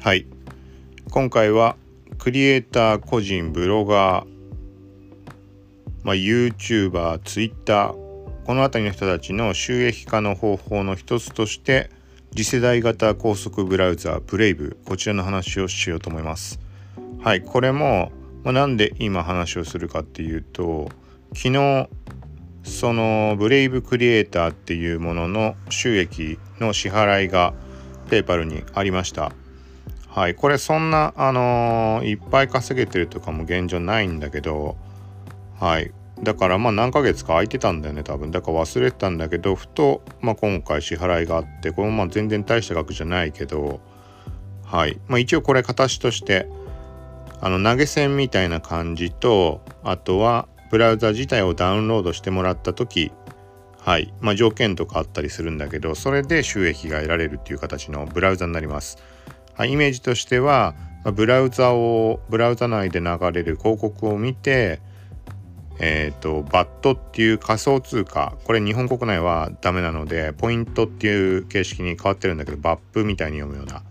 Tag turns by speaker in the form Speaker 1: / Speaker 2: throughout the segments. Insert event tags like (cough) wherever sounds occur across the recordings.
Speaker 1: はい。今回はクリエイター個人ブロガー、まあ、YouTuber、Twitter この辺りの人たちの収益化の方法の一つとして次世代型高速ブラウザブレイブこちらの話をしようと思います。はい。これも、まあ、なんで今話をするかっていうと昨日そのブレイブクリエイターっていうものの収益の支払いがペーパルにありました。はいこれそんなあのー、いっぱい稼げてるとかも現状ないんだけどはいだからまあ何ヶ月か空いてたんだよね多分だから忘れてたんだけどふと、まあ、今回支払いがあってこれもまあ全然大した額じゃないけどはいまあ一応これ形としてあの投げ銭みたいな感じとあとはブラウザ自体をダウンロードしてもらった時はいまあ条件とかあったりするんだけどそれで収益が得られるっていう形のブラウザになります。イメージとしてはブラウザをブラウザ内で流れる広告を見てえっ、ー、とバットっていう仮想通貨これ日本国内はダメなのでポイントっていう形式に変わってるんだけどバップみたいに読むような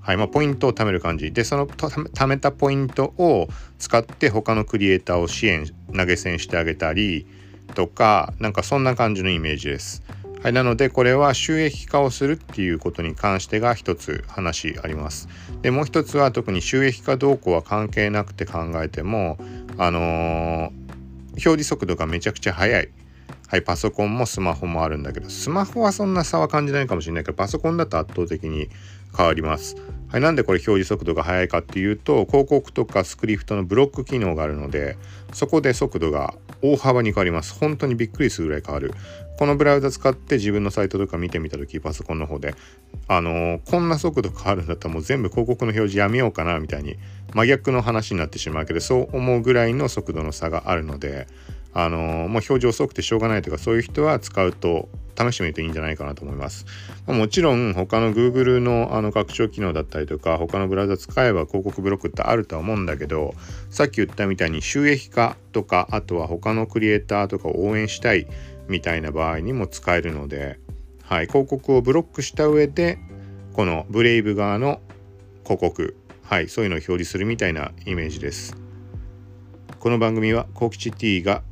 Speaker 1: はいまあ、ポイントを貯める感じでその貯めたポイントを使って他のクリエイターを支援投げ銭してあげたりとかなんかそんな感じのイメージです。はい、なのでこれは収益化をするっていうことに関してが一つ話あります。でもう一つは特に収益化動向は関係なくて考えてもあのー、表示速度がめちゃくちゃ速い。はい、パソコンもスマホもあるんだけど、スマホはそんな差は感じないかもしれないけど、パソコンだと圧倒的に変わります。はい、なんでこれ表示速度が速いかっていうと広告とかスクリプトのブロック機能があるのでそこで速度が大幅に変わります。本当にびっくりするぐらい変わる。このブラウザ使って自分のサイトとか見てみた時パソコンの方であのー、こんな速度変わるんだったらもう全部広告の表示やめようかなみたいに真逆の話になってしまうけどそう思うぐらいの速度の差があるのであの、もう表示遅くてしょうがないとかそういう人は使うと試してみるといいんじゃないかなと思います。もちろん他の Google のあの拡張機能だったりとか他のブラウザ使えば広告ブロックってあるとは思うんだけどさっき言ったみたいに収益化とかあとは他のクリエイターとかを応援したいみたいな場合にも使えるので、はい、広告をブロックした上でこのブレイブ側の広告、はい、そういうのを表示するみたいなイメージです。この番組はコキチ T が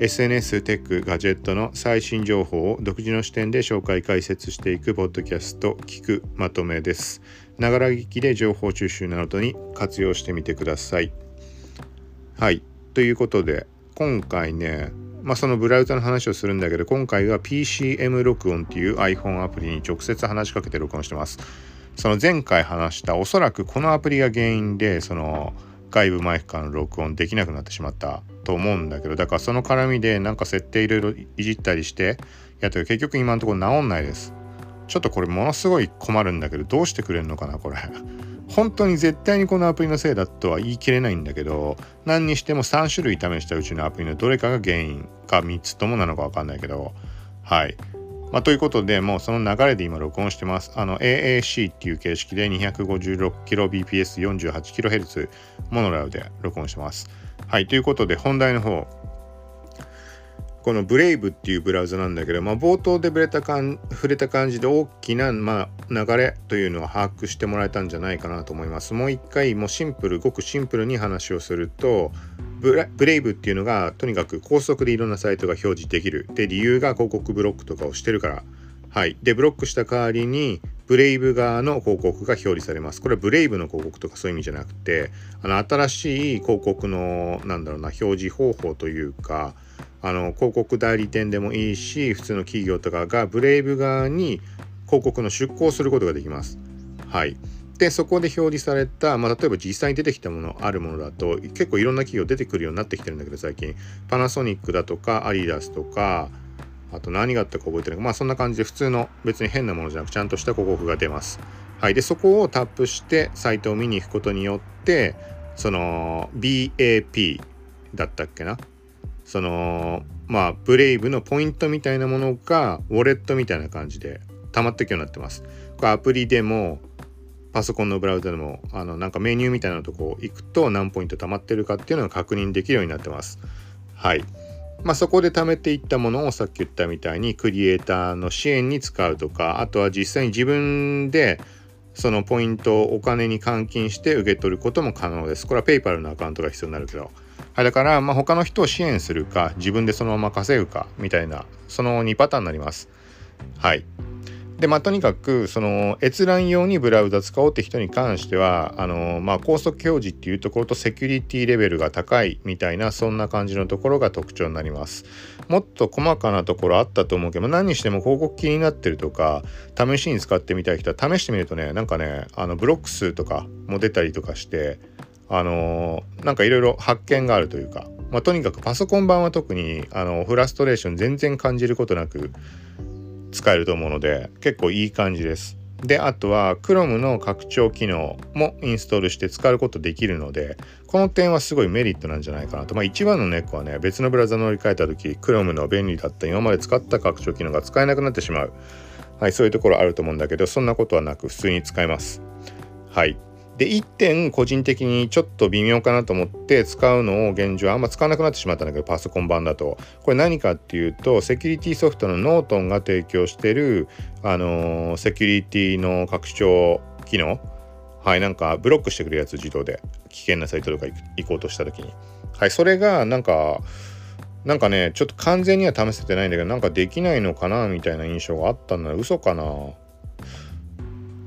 Speaker 1: SNS テックガジェットの最新情報を独自の視点で紹介解説していくポッドキャスト聞くまとめです。ながら聞きで情報収集などに活用してみてください。はい。ということで今回ねまあそのブラウザの話をするんだけど今回は PCM 録音っていう iPhone アプリに直接話しかけて録音してます。その前回話したおそらくこのアプリが原因でその外部マイクからの録音できなくなってしまったと思うんだけどだからその絡みでなんか設定いろいろいじったりしてやってる結局今のところ治んないですちょっとこれものすごい困るんだけどどうしてくれるのかなこれ本当に絶対にこのアプリのせいだとは言い切れないんだけど何にしても3種類試したうちのアプリのどれかが原因か3つともなのか分かんないけどはいまあ、ということで、もうその流れで今録音してます。あの AAC っていう形式で 256kbps48kHz モノラルで録音してます。はい、ということで本題の方。このブレイブっていうブラウザなんだけど、まあ、冒頭で触れたかん触れた感じで大きな、まあ、流れというのを把握してもらえたんじゃないかなと思います。もう一回もうシンプルごくシンプルに話をするとブレイブっていうのがとにかく高速でいろんなサイトが表示できる。で理由が広告ブロックとかをしてるから。はい。でブロックした代わりにブレイブ側の広告が表示されます。これはブレイブの広告とかそういう意味じゃなくてあの新しい広告のなんだろうな表示方法というかあの広告代理店でもいいし普通の企業とかがブレイブ側に広告の出稿することができます。はい。でそこで表示された、まあ、例えば実際に出てきたものあるものだと結構いろんな企業出てくるようになってきてるんだけど最近パナソニックだとかアリダスとかあと何があったか覚えてないまあそんな感じで普通の別に変なものじゃなくちゃんとした広告が出ます。はい、でそこをタップしてサイトを見に行くことによってその BAP だったっけな？そのまあブレイブのポイントみたいなものがウォレットみたいな感じで溜まっていくようになってます。これアプリでもパソコンのブラウザでもあのなんかメニューみたいなとこ行くと何ポイント貯まってるかっていうのが確認できるようになってます。はい。まあ、そこで貯めていったものをさっき言ったみたいにクリエイターの支援に使うとかあとは実際に自分でそのポイントをお金に換金して受け取ることも可能です。これは PayPal のアカウントが必要になるけど。はい、だから、まあ、他の人を支援するか、自分でそのまま稼ぐか、みたいな、その2パターンになります。はい。でまあとにかくその閲覧用にブラウザ使おうって人に関してはあのまあ高速表示っていうところとセキュリティレベルが高いみたいなそんな感じのところが特徴になります。もっと細かなところあったと思うけど何にしても広告気になってるとか試しに使ってみたい人は試してみるとねなんかねあのブロック数とかも出たりとかしてあのなんかいろいろ発見があるというかまあ、とにかくパソコン版は特にあのフラストレーション全然感じることなく使えると思うので結構いい感じです。であとは Chrome の拡張機能もインストールして使うことできるのでこの点はすごいメリットなんじゃないかなと。まあ一番のネックはね別のブラウザ乗り換えた時 Chrome の便利だった今まで使った拡張機能が使えなくなってしまう。はいそういうところあると思うんだけどそんなことはなく普通に使えます。はい。で1点個人的にちょっと微妙かなと思って使うのを現状あんま使わなくなってしまったんだけどパソコン版だと。これ何かっていうとセキュリティソフトのノートンが提供してるあのー、セキュリティの拡張機能。はいなんかブロックしてくるやつ自動で危険なサイトとか行こうとした時に。はいそれがなんかなんかねちょっと完全には試せてないんだけどなんかできないのかなみたいな印象があったんだ。嘘かな？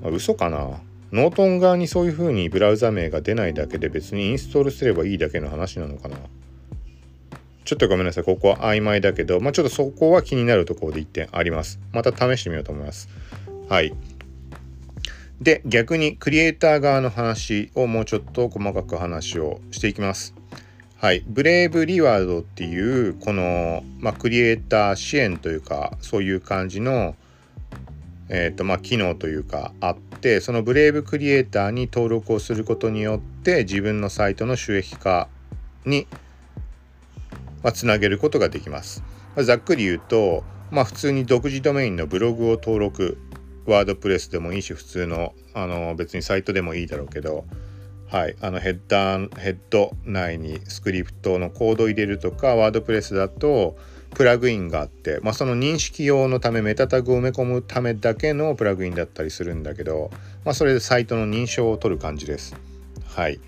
Speaker 1: 嘘かな？ノートン側にそういう風にブラウザ名が出ないだけで別にインストールすればいいだけの話なのかな。ちょっとごめんなさいここは曖昧だけどまあちょっとそこは気になるところで1点あります。また試してみようと思います。はい。で逆にクリエイター側の話をもうちょっと細かく話をしていきます。はい、ブレイブリワードっていうこの、まあ、クリエイター支援というかそういう感じの、えーとまあ、機能というかあってそのブレイブクリエイターに登録をすることによって自分のサイトの収益化に、まあ、つなげることができます。まあ、ざっくり言うと、まあ、普通に独自ドメインのブログを登録ワードプレスでもいいし普通のあの別にサイトでもいいだろうけど、はい、あのヘッダーヘッド内にスクリプトのコードを入れるとかワードプレスだとプラグインがあって、まあ、その認識用のためメタタグを埋め込むためだけのプラグインだったりするんだけど、まあ、それでサイトの認証を取る感じです。はい。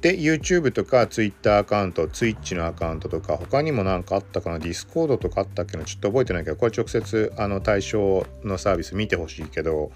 Speaker 1: で YouTube とか Twitter アカウント Twitch のアカウントとか他にも何かあったかな？Discord とかあったっけな？ちょっと覚えてないけどこれ直接あの対象のサービス見てほしいけど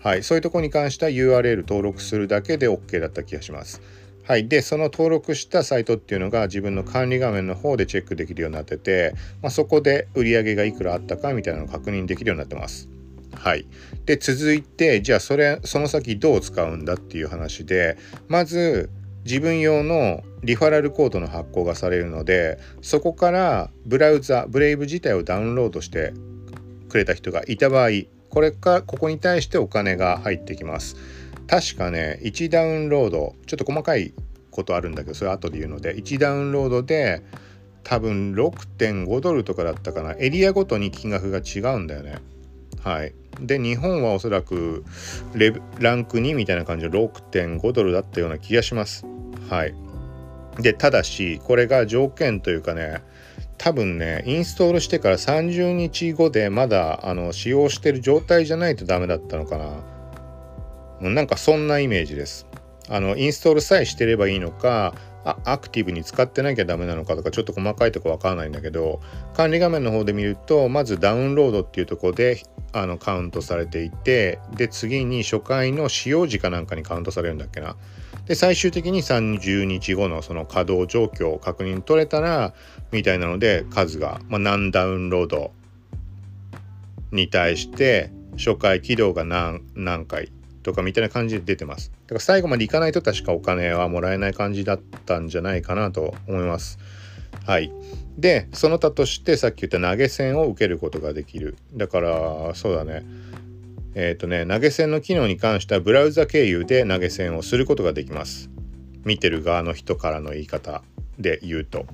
Speaker 1: はいそういうとこに関しては URL 登録するだけで OK だった気がします。はい。で、その登録したサイトっていうのが自分の管理画面の方でチェックできるようになってて、まあ、そこで売り上げがいくらあったかみたいなのを確認できるようになってます。はい。で、続いて、じゃあそれ、その先どう使うんだっていう話で、まず、自分用のリファラルコードの発行がされるので、そこからブラウザ、ブレイブ自体をダウンロードしてくれた人がいた場合、これか、ここに対してお金が入ってきます。確かね1ダウンロードちょっと細かいことあるんだけどそれ後で言うので1ダウンロードで多分6.5ドルとかだったかな。エリアごとに金額が違うんだよね。はい。で日本はおそらくレランク2みたいな感じで6.5ドルだったような気がします。はい。でただしこれが条件というかね多分ねインストールしてから30日後でまだあの使用してる状態じゃないとダメだったのかな。なんかそんなイメージです。あのインストールさえしてればいいのかあアクティブに使ってなきゃダメなのかとかちょっと細かいとこわからないんだけど管理画面の方で見るとまずダウンロードっていうとこであのカウントされていてで次に初回の使用時かなんかにカウントされるんだっけなで最終的に30日後のその稼働状況を確認取れたらみたいなので数が、まあ、何ダウンロードに対して初回起動が何何回とかみたいな感じで出てます。だから最後までいかないと確かお金はもらえない感じだったんじゃないかなと思います。はい。で、その他としてさっき言った投げ銭を受けることができる。だから、そうだね。えっ、ー、とね、投げ銭の機能に関してはブラウザ経由で投げ銭をすることができます。見てる側の人からの言い方で言うと。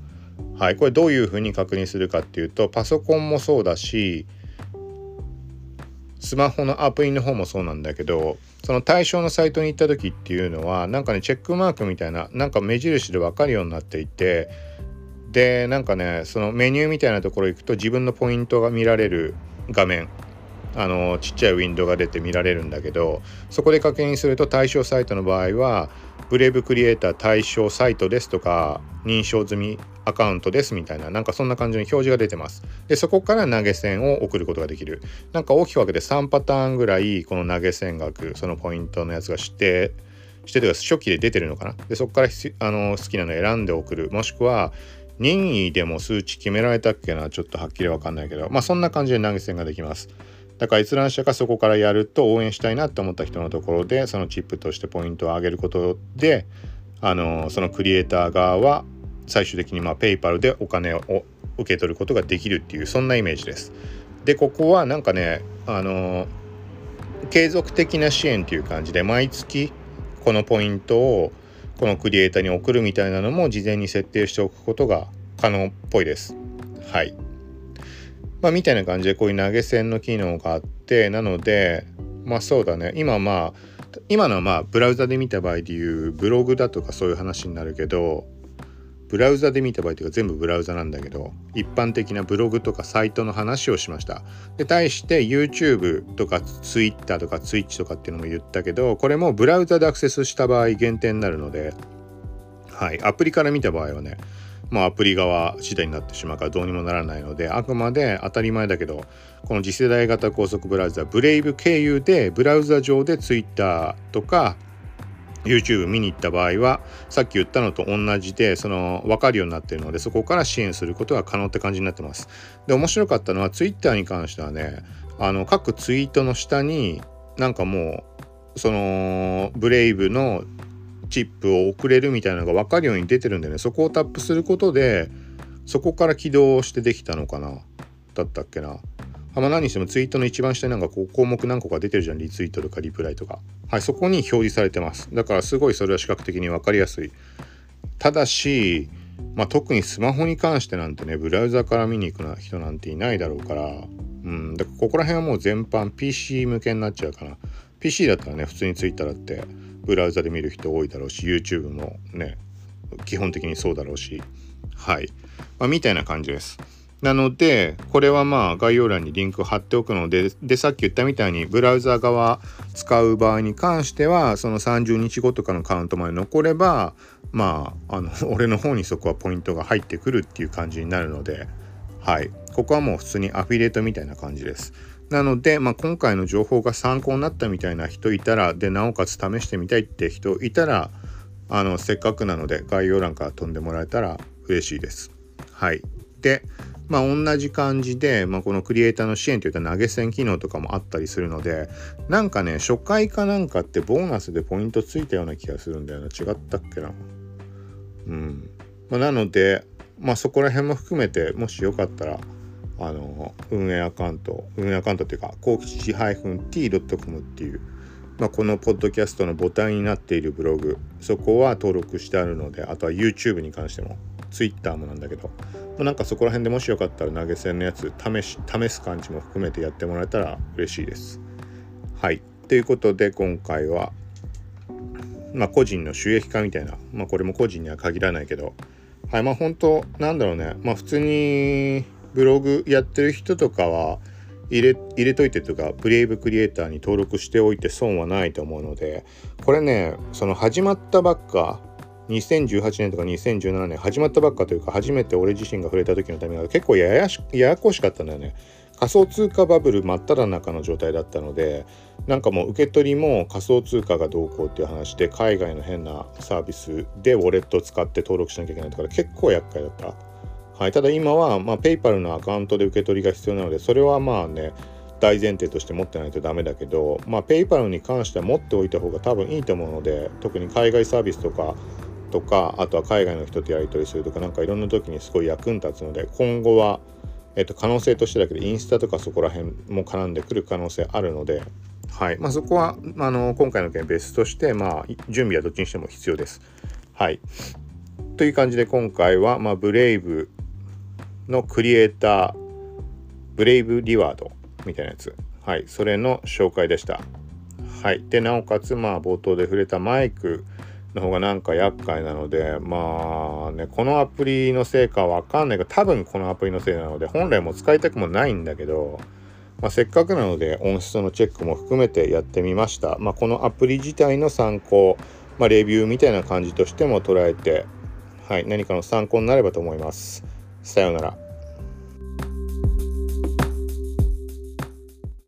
Speaker 1: はい。これどういうふうに確認するかっていうと、パソコンもそうだし、スマホのアプリの方もそうなんだけどその対象のサイトに行った時っていうのはなんかねチェックマークみたいななんか目印で分かるようになっていてでなんかねそのメニューみたいなところ行くと自分のポイントが見られる画面あのちっちゃいウィンドウが出て見られるんだけどそこで確認すると対象サイトの場合はブレイブクリエイター対象サイトですとか認証済みアカウントですみたいななんかそんな感じの表示が出てます。でそこから投げ銭を送ることができる。なんか大きく分けて3パターンぐらいこの投げ銭額そのポイントのやつがしてしてというか初期で出てるのかな。でそこからあの好きなの選んで送る。もしくは任意でも数値決められたっけな？ちょっとはっきりわかんないけど。まあそんな感じで投げ銭ができます。だから閲覧者がそこからやると応援したいなって思った人のところでそのチップとしてポイントを上げることであのそのクリエイター側は最終的にまあペイパルでお金を受け取ることができるっていうそんなイメージです。でここはなんかねあの継続的な支援っていう感じで毎月このポイントをこのクリエイターに送るみたいなのも事前に設定しておくことが可能っぽいです。はい。まあ、みたいな感じでこういう投げ銭の機能があってなのでまあそうだね。今まあ今のはまあブラウザで見た場合でいうブログだとかそういう話になるけどブラウザで見た場合というか全部ブラウザなんだけど一般的なブログとかサイトの話をしました。で対して YouTube とか Twitter とか Twitch とかっていうのも言ったけどこれもブラウザでアクセスした場合限定になるのではい。アプリから見た場合はねもうアプリ側次第になってしまうからどうにもならないのであくまで当たり前だけどこの次世代型高速ブラウザブレイブ経由でブラウザ上で Twitter とか YouTube 見に行った場合はさっき言ったのと同じでその分かるようになってるのでそこから支援することが可能って感じになってます。で面白かったのは Twitter に関してはねあの各ツイートの下になんかもうそのブレイブのチップを送れるみたいなのが分かるように出てるんでね。そこをタップすることでそこから起動してできたのかな。だったっけな。あまあ、何にしてもツイートの一番下になんかこう項目何個か出てるじゃん。リツイートとかリプライとか。はいそこに表示されてます。だからすごいそれは視覚的に分かりやすい。ただしまあ、特にスマホに関してなんてねブラウザから見に行くな人なんていないだろうから。うんだからここら辺はもう全般 PC 向けになっちゃうかな。PC だったらね普通に Twitter だって。ブラウザで見る人多いだろうし YouTube もね基本的にそうだろうしはい、まあ、みたいな感じです。なのでこれはまあ概要欄にリンク貼っておくのででさっき言ったみたいにブラウザ側使う場合に関してはその30日後とかのカウントまで残ればまああの (laughs) 俺の方にそこはポイントが入ってくるっていう感じになるのではい。ここはもう普通にアフィリエイトみたいな感じです。なので、まあ、今回の情報が参考になったみたいな人いたらでなおかつ試してみたいって人いたらあのせっかくなので概要欄から飛んでもらえたら嬉しいです。はい。でまあ同じ感じで、まあ、このクリエイターの支援といった投げ銭機能とかもあったりするのでなんかね初回かなんかってボーナスでポイントついたような気がするんだよな違ったっけなうん、まあ、なのでまあそこら辺も含めてもしよかったらあの運営アカウント運営アカウントっていうか幸吉 -t.com っていう、まあ、このポッドキャストのボタンになっているブログそこは登録してあるのであとは YouTube に関しても Twitter もなんだけどま、なんかそこら辺でもしよかったら投げ銭のやつ試し試す感じも含めてやってもらえたら嬉しいです。はい。ということで今回はまあ個人の収益化みたいなまあこれも個人には限らないけどはいまあ本当なんだろうねまあ普通にブログやってる人とかは入れ入れといてというかブレイブクリエイターに登録しておいて損はないと思うのでこれねその始まったばっか2018年とか2017年始まったばっかというか初めて俺自身が触れた時のためが結構ややややこしかったんだよね。仮想通貨バブル真っ只中の状態だったのでなんかもう受け取りも仮想通貨がどうこうっていう話で海外の変なサービスでウォレットを使って登録しなきゃいけないから結構厄介だった。はい、ただ今は、まあ、ペイパルのアカウントで受け取りが必要なのでそれはまあね大前提として持ってないとダメだけど、まあ、ペイパルに関しては持っておいた方が多分いいと思うので特に海外サービスとかとかあとは海外の人とやり取りするとか何かいろんな時にすごい役に立つので今後は、えっと、可能性としてだけどインスタとかそこら辺も絡んでくる可能性あるので、はいまあ、そこはあの今回の件別として、まあ、準備はどっちにしても必要です。はい、という感じで今回は、まあ、ブレイブのクリエイターブレイブリワードみたいなやつはいそれの紹介でしたはいでなおかつまあ冒頭で触れたマイクの方がなんか厄介なのでまあねこのアプリのせいかわかんないけど多分このアプリのせいなので本来も使いたくもないんだけどまあ、せっかくなので音質のチェックも含めてやってみました。まあ、このアプリ自体の参考、まあ、レビューみたいな感じとしても捉えて、はい、何かの参考になればと思います。さようなら。